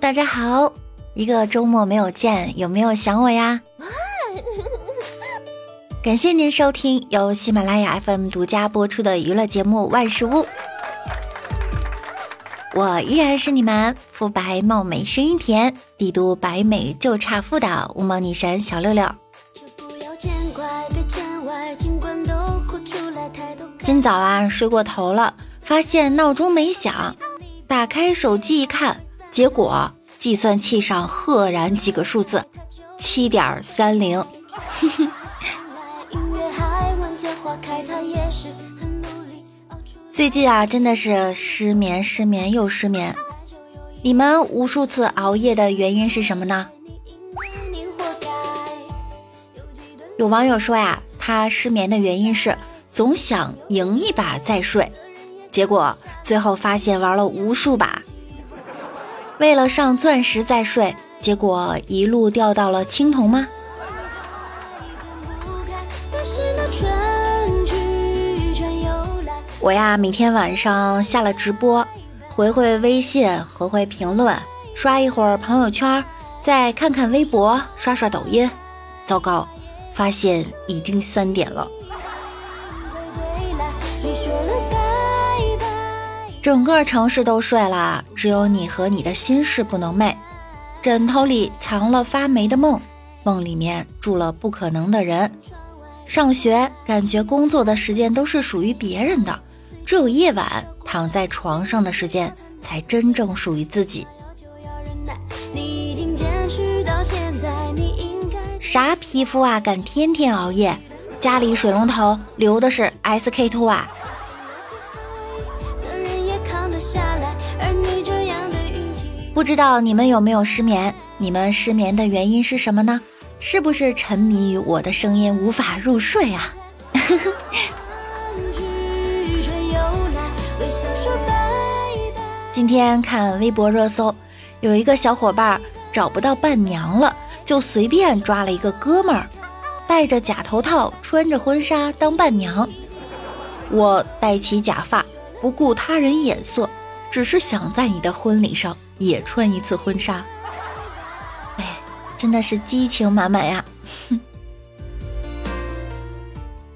大家好，一个周末没有见，有没有想我呀？感谢您收听由喜马拉雅 FM 独家播出的娱乐节目《万事屋》，我依然是你们肤白貌美、声音甜、帝都白美就差富的无毛女神小六六。今早啊，睡过头了，发现闹钟没响，打开手机一看，结果计算器上赫然几个数字：七点三零。最近啊，真的是失眠，失眠又失眠。你们无数次熬夜的原因是什么呢？有网友说呀，他失眠的原因是总想赢一把再睡，结果最后发现玩了无数把，为了上钻石再睡，结果一路掉到了青铜吗？我呀，每天晚上下了直播，回回微信，回回评论，刷一会儿朋友圈，再看看微博，刷刷抖音，糟糕！发现已经三点了，整个城市都睡了，只有你和你的心事不能寐。枕头里藏了发霉的梦，梦里面住了不可能的人。上学感觉工作的时间都是属于别人的，只有夜晚躺在床上的时间才真正属于自己。啥皮肤啊，敢天天熬夜？家里水龙头流的是 SK two 啊！不知道你们有没有失眠？你们失眠的原因是什么呢？是不是沉迷于我的声音无法入睡啊？今天看微博热搜，有一个小伙伴找不到伴娘了。就随便抓了一个哥们儿，戴着假头套，穿着婚纱当伴娘。我戴起假发，不顾他人眼色，只是想在你的婚礼上也穿一次婚纱。哎，真的是激情满满呀！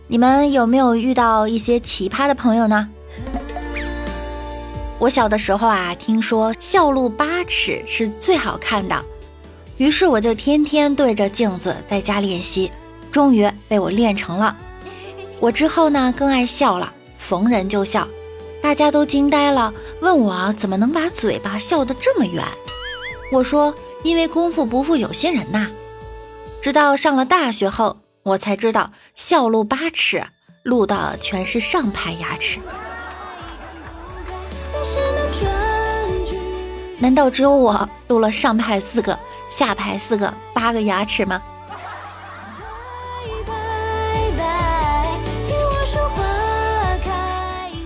你们有没有遇到一些奇葩的朋友呢？我小的时候啊，听说笑露八尺是最好看的。于是我就天天对着镜子在家练习，终于被我练成了。我之后呢更爱笑了，逢人就笑，大家都惊呆了，问我怎么能把嘴巴笑得这么圆。我说因为功夫不负有心人呐。直到上了大学后，我才知道笑露八尺，露的全是上排牙齿。难道只有我露了上排四个？下排四个八个牙齿吗？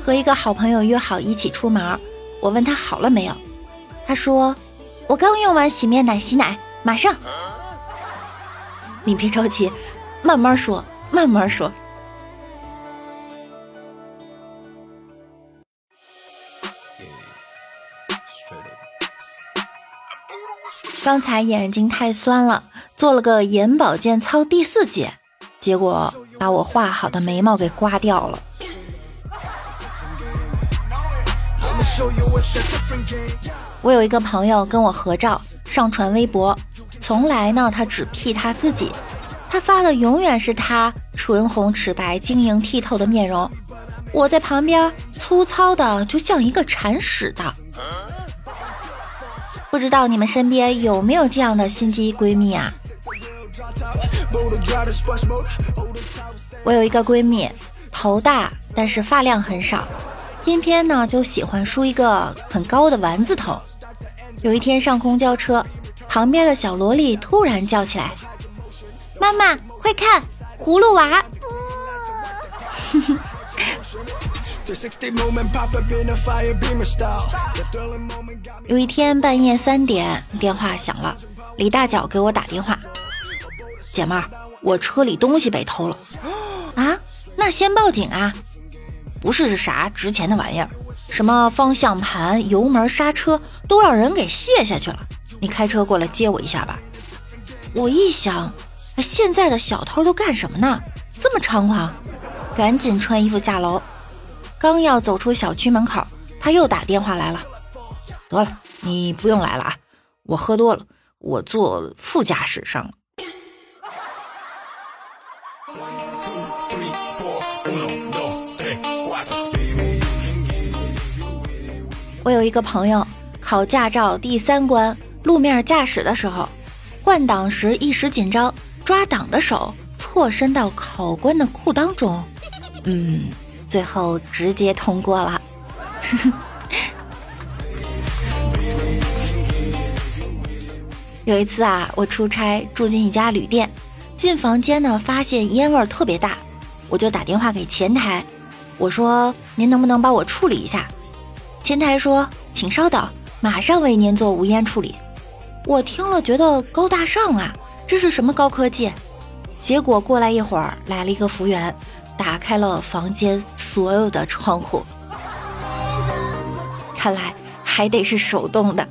和一个好朋友约好一起出门，我问他好了没有，他说我刚用完洗面奶洗奶，马上。你别着急，慢慢说，慢慢说。刚才眼睛太酸了，做了个眼保健操第四节，结果把我画好的眉毛给刮掉了。我有一个朋友跟我合照，上传微博，从来呢他只 P 他自己，他发的永远是他唇红齿白、晶莹剔透的面容，我在旁边粗糙的就像一个铲屎的。不知道你们身边有没有这样的心机闺蜜啊？我有一个闺蜜，头大，但是发量很少，偏偏呢就喜欢梳一个很高的丸子头。有一天上公交车，旁边的小萝莉突然叫起来：“妈妈，快看，葫芦娃！” 有一天半夜三点，电话响了，李大脚给我打电话：“姐妹儿，我车里东西被偷了。”啊，那先报警啊！不是啥值钱的玩意儿，什么方向盘、油门、刹车都让人给卸下去了。你开车过来接我一下吧。我一想，现在的小偷都干什么呢？这么猖狂，赶紧穿衣服下楼。刚要走出小区门口，他又打电话来了。得了，你不用来了啊，我喝多了，我坐副驾驶上了。我有一个朋友考驾照第三关路面驾驶的时候，换挡时一时紧张，抓挡的手错伸到考官的裤裆中，嗯，最后直接通过了。有一次啊，我出差住进一家旅店，进房间呢，发现烟味特别大，我就打电话给前台，我说您能不能帮我处理一下？前台说：“请稍等，马上为您做无烟处理。”我听了觉得高大上啊，这是什么高科技？结果过来一会儿，来了一个服务员，打开了房间所有的窗户。看来还得是手动的。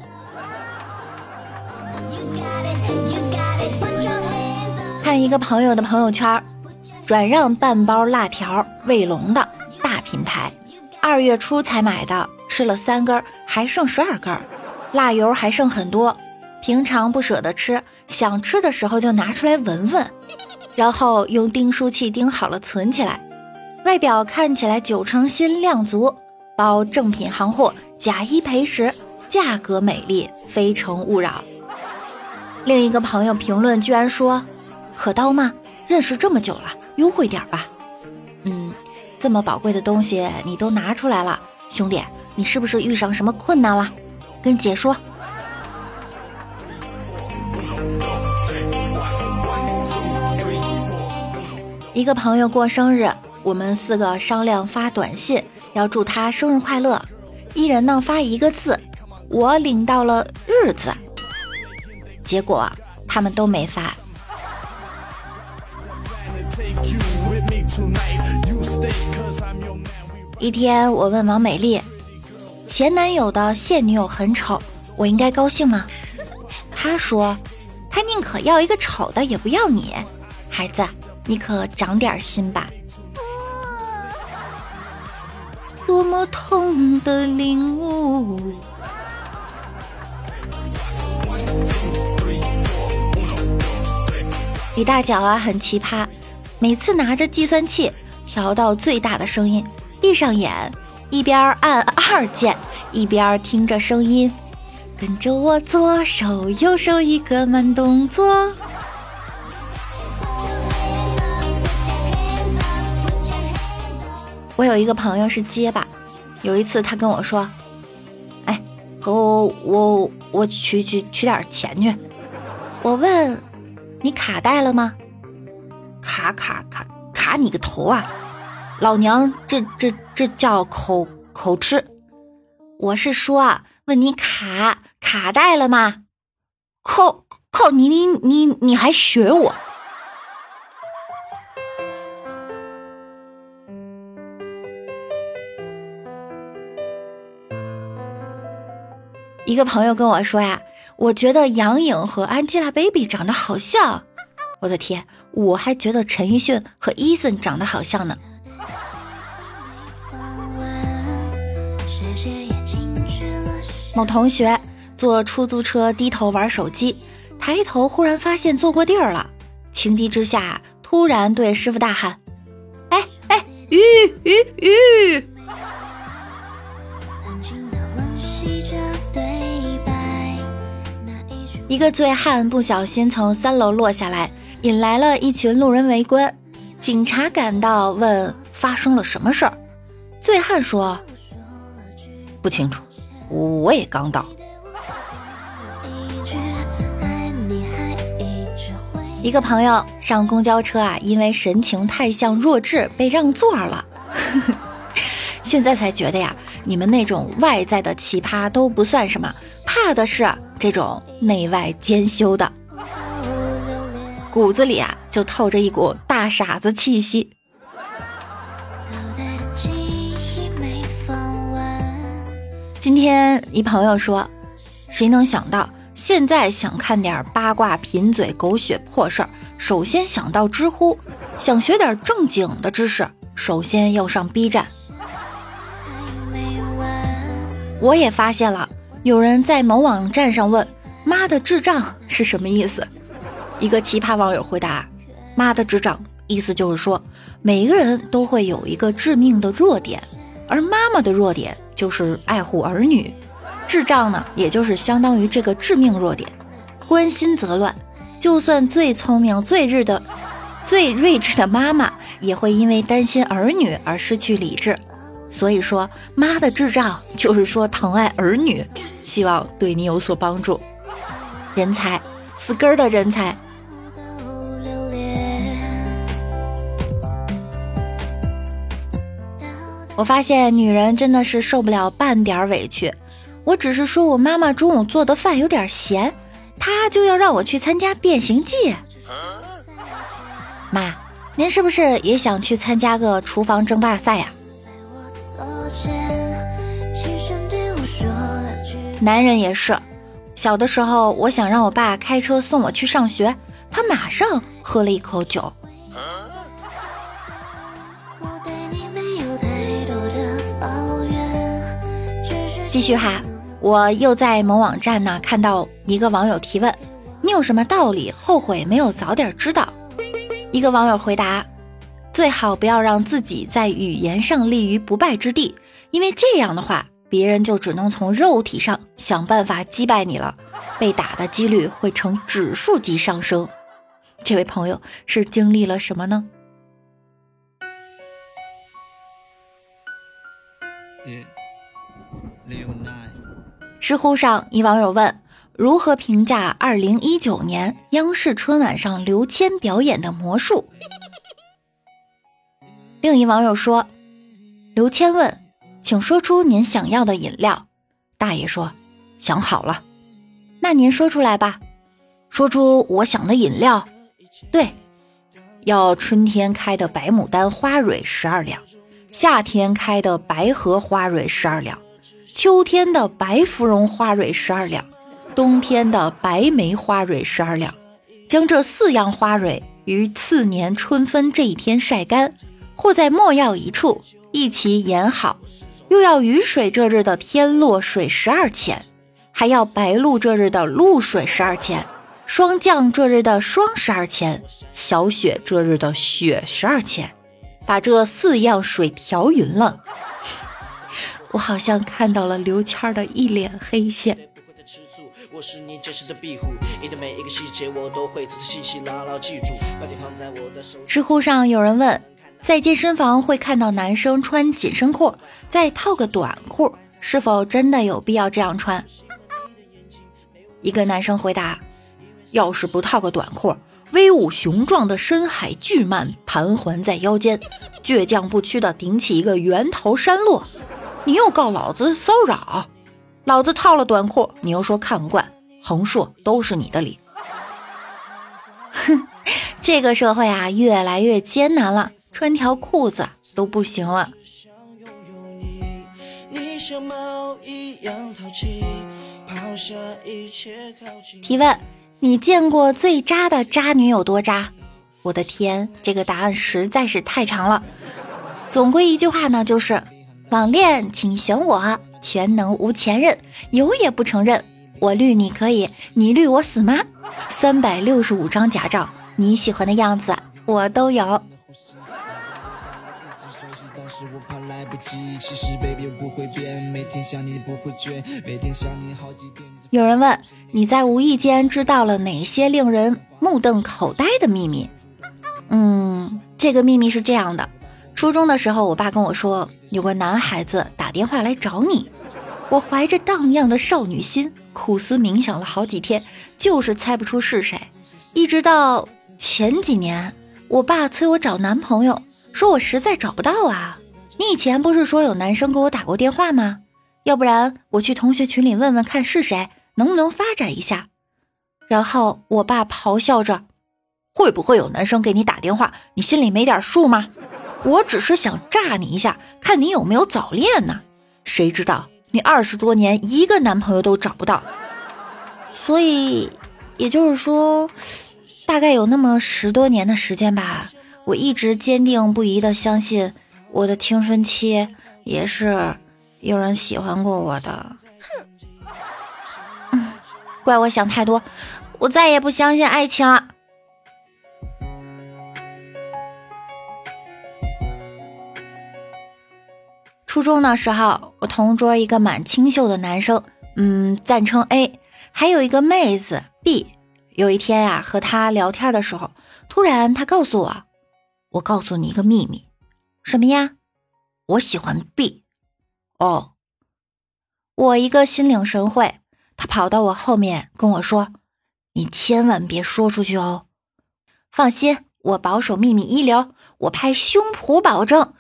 看一个朋友的朋友圈，转让半包辣条，卫龙的大品牌，二月初才买的。吃了三根，还剩十二根，辣油还剩很多。平常不舍得吃，想吃的时候就拿出来闻闻，然后用订书器订好了存起来。外表看起来九成新量足，包正品行货，假一赔十，价格美丽，非诚勿扰。另一个朋友评论居然说：“可刀吗？认识这么久了，优惠点吧。”嗯，这么宝贵的东西你都拿出来了，兄弟。你是不是遇上什么困难了？跟姐说。一个朋友过生日，我们四个商量发短信，要祝他生日快乐。一人呢发一个字，我领到了日子，结果他们都没发。一天，我问王美丽。前男友的现女友很丑，我应该高兴吗？他说，他宁可要一个丑的，也不要你。孩子，你可长点心吧。多么痛的领悟。李大脚啊，很奇葩，每次拿着计算器调到最大的声音，闭上眼。一边按二键，一边听着声音，跟着我左手右手一个慢动作。我有一个朋友是结巴，有一次他跟我说：“哎，和我我我取取取点钱去。”我问：“你卡带了吗？”卡卡卡卡你个头啊！老娘这这这叫口口吃，我是说问你卡卡带了吗？靠靠你你你你还学我？一个朋友跟我说呀，我觉得杨颖和 Angelababy 长得好像。我的天，我还觉得陈奕迅和 Eason 长得好像呢。某同学坐出租车低头玩手机，抬头忽然发现坐过地儿了，情急之下突然对师傅大喊：“哎哎，鱼鱼鱼！”一个醉汉不小心从三楼落下来，引来了一群路人围观。警察赶到，问发生了什么事儿。醉汉说：“不清楚。”我也刚到。一个朋友上公交车啊，因为神情太像弱智，被让座了。现在才觉得呀，你们那种外在的奇葩都不算什么，怕的是这种内外兼修的，骨子里啊就透着一股大傻子气息。今天一朋友说：“谁能想到现在想看点八卦、贫嘴、狗血破事儿，首先想到知乎；想学点正经的知识，首先要上 B 站。我也发现了，有人在某网站上问“妈的智障”是什么意思？一个奇葩网友回答：“妈的智障，意思就是说，每个人都会有一个致命的弱点，而妈妈的弱点就是爱护儿女。”智障呢，也就是相当于这个致命弱点，关心则乱。就算最聪明、最日的、最睿智的妈妈，也会因为担心儿女而失去理智。所以说，妈的智障就是说疼爱儿女，希望对你有所帮助。人才，死根儿的人才。我发现女人真的是受不了半点委屈。我只是说我妈妈中午做的饭有点咸，她就要让我去参加变形计。妈，您是不是也想去参加个厨房争霸赛呀？男人也是，小的时候我想让我爸开车送我去上学，他马上喝了一口酒。继续哈。我又在某网站呢看到一个网友提问：“你有什么道理后悔没有早点知道？”一个网友回答：“最好不要让自己在语言上立于不败之地，因为这样的话，别人就只能从肉体上想办法击败你了，被打的几率会呈指数级上升。”这位朋友是经历了什么呢？知乎上一网友问：“如何评价二零一九年央视春晚上刘谦表演的魔术？”另一网友说：“刘谦问，请说出您想要的饮料。”大爷说：“想好了。”那您说出来吧。说出我想的饮料。对，要春天开的白牡丹花蕊十二两，夏天开的白荷花蕊十二两。秋天的白芙蓉花蕊十二两，冬天的白梅花蕊十二两，将这四样花蕊于次年春分这一天晒干，或在莫要一处一起研好。又要雨水这日的天落水十二钱，还要白露这日的露水十二钱，霜降这日的霜十二钱，小雪这日的雪十二钱，把这四样水调匀了。我好像看到了刘谦的一脸黑线。知乎上有人问，在健身房会看到男生穿紧身裤，再套个短裤，是否真的有必要这样穿？一个男生回答：要是不套个短裤，威武雄壮的深海巨鳗盘桓在腰间，倔强不屈的顶起一个圆头山落。你又告老子骚扰，老子套了短裤，你又说看不惯，横竖都是你的理。哼，这个社会啊，越来越艰难了，穿条裤子都不行了。提问：你见过最渣的渣女有多渣？我的天，这个答案实在是太长了。总归一句话呢，就是。网恋，请选我，全能无前任，有也不承认。我绿你可以，你绿我死吗？三百六十五张假照，你喜欢的样子我都有。有人问你在无意间知道了哪些令人目瞪口呆的秘密？嗯，这个秘密是这样的。初中的时候，我爸跟我说有个男孩子打电话来找你。我怀着荡漾的少女心，苦思冥想了好几天，就是猜不出是谁。一直到前几年，我爸催我找男朋友，说我实在找不到啊。你以前不是说有男生给我打过电话吗？要不然我去同学群里问问看是谁，能不能发展一下？然后我爸咆哮着：“会不会有男生给你打电话？你心里没点数吗？”我只是想炸你一下，看你有没有早恋呢？谁知道你二十多年一个男朋友都找不到，所以也就是说，大概有那么十多年的时间吧，我一直坚定不移的相信我的青春期也是有人喜欢过我的。哼，怪我想太多，我再也不相信爱情了。初中的时候，我同桌一个蛮清秀的男生，嗯，赞称 A，还有一个妹子 B。有一天啊，和他聊天的时候，突然他告诉我：“我告诉你一个秘密，什么呀？我喜欢 B。”哦，我一个心领神会，他跑到我后面跟我说：“你千万别说出去哦。”放心，我保守秘密一流，我拍胸脯保证。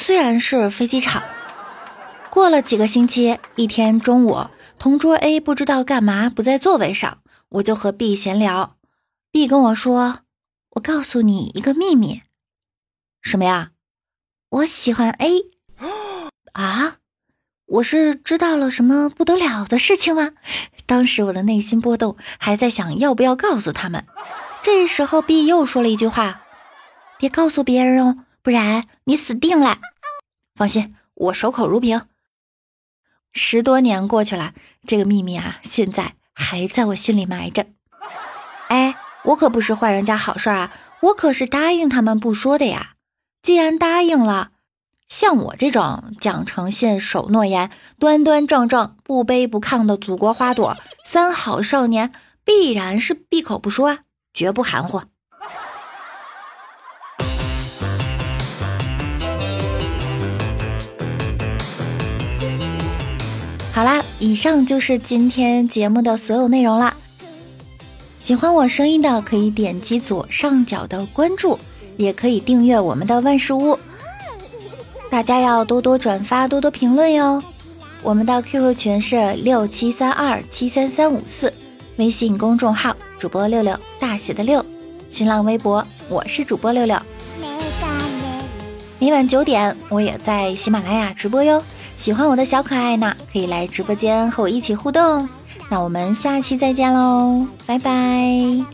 虽然是飞机场，过了几个星期，一天中午，同桌 A 不知道干嘛不在座位上，我就和 B 闲聊。B 跟我说：“我告诉你一个秘密，什么呀？我喜欢 A。”啊，我是知道了什么不得了的事情吗？当时我的内心波动，还在想要不要告诉他们。这时候 B 又说了一句话：“别告诉别人哦。”不然你死定了！放心，我守口如瓶。十多年过去了，这个秘密啊，现在还在我心里埋着。哎，我可不是坏人家好事啊，我可是答应他们不说的呀。既然答应了，像我这种讲诚信、守诺言、端端正正、不卑不亢的祖国花朵、三好少年，必然是闭口不说，绝不含糊。好啦，以上就是今天节目的所有内容啦。喜欢我声音的可以点击左上角的关注，也可以订阅我们的万事屋。大家要多多转发，多多评论哟。我们的 QQ 群是六七三二七三三五四，微信公众号主播六六大写的六，新浪微博我是主播六六。每晚九点，我也在喜马拉雅直播哟。喜欢我的小可爱呢，可以来直播间和我一起互动。那我们下期再见喽，拜拜。